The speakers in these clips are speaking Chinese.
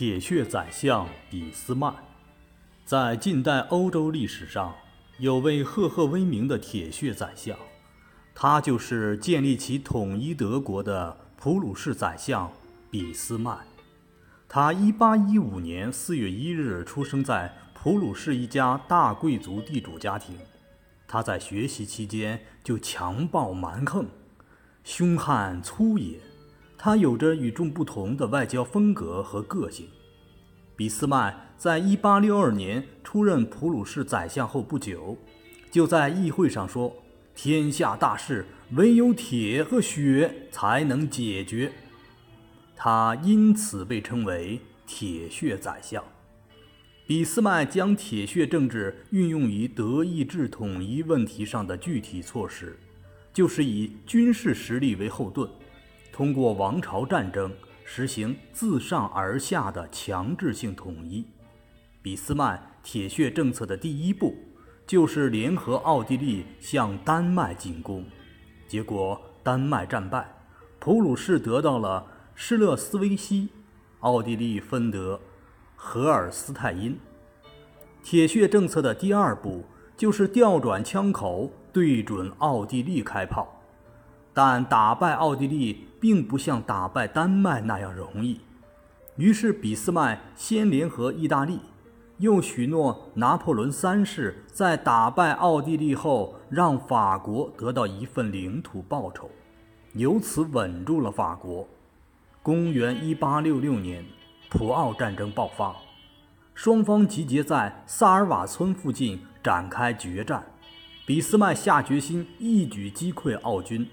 铁血宰相俾斯麦，在近代欧洲历史上，有位赫赫威名的铁血宰相，他就是建立起统一德国的普鲁士宰相俾斯麦。他1815年4月1日出生在普鲁士一家大贵族地主家庭。他在学习期间就强暴蛮横，凶悍粗野。他有着与众不同的外交风格和个性。俾斯麦在1862年出任普鲁士宰相后不久，就在议会上说：“天下大事，唯有铁和血才能解决。”他因此被称为“铁血宰相”。俾斯麦将铁血政治运用于德意志统一问题上的具体措施，就是以军事实力为后盾。通过王朝战争实行自上而下的强制性统一。俾斯麦铁血政策的第一步就是联合奥地利向丹麦进攻，结果丹麦战败，普鲁士得到了施勒斯维希，奥地利分得荷尔斯泰因。铁血政策的第二步就是调转枪口对准奥地利开炮。但打败奥地利并不像打败丹麦那样容易，于是俾斯麦先联合意大利，又许诺拿破仑三世在打败奥地利后让法国得到一份领土报酬，由此稳住了法国。公元1866年，普奥战争爆发，双方集结在萨尔瓦村附近展开决战，俾斯麦下决心一举击溃奥军。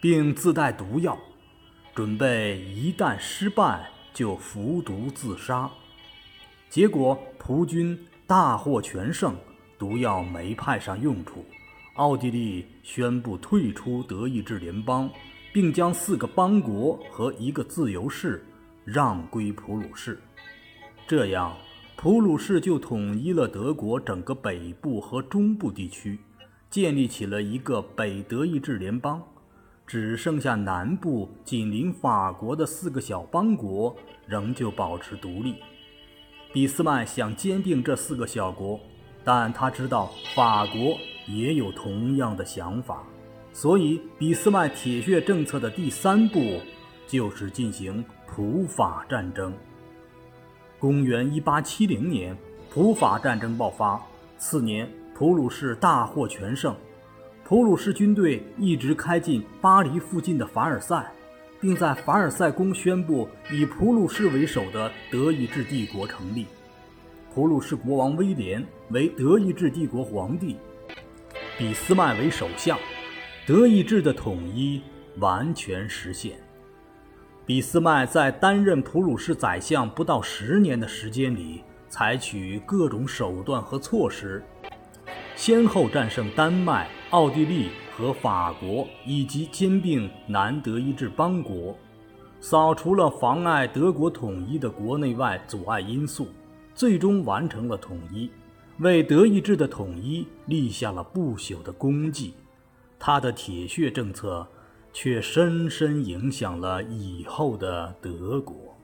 并自带毒药，准备一旦失败就服毒自杀。结果葡军大获全胜，毒药没派上用处，奥地利宣布退出德意志联邦，并将四个邦国和一个自由市让归普鲁士。这样，普鲁士就统一了德国整个北部和中部地区，建立起了一个北德意志联邦。只剩下南部紧邻法国的四个小邦国仍旧保持独立。俾斯麦想兼并这四个小国，但他知道法国也有同样的想法，所以俾斯麦铁血政策的第三步就是进行普法战争。公元1870年，普法战争爆发，次年普鲁士大获全胜。普鲁士军队一直开进巴黎附近的凡尔赛，并在凡尔赛宫宣布以普鲁士为首的德意志帝国成立。普鲁士国王威廉为德意志帝国皇帝，俾斯麦为首相，德意志的统一完全实现。俾斯麦在担任普鲁士宰相不到十年的时间里，采取各种手段和措施。先后战胜丹麦、奥地利和法国，以及兼并南德意志邦国，扫除了妨碍德国统一的国内外阻碍因素，最终完成了统一，为德意志的统一立下了不朽的功绩。他的铁血政策却深深影响了以后的德国。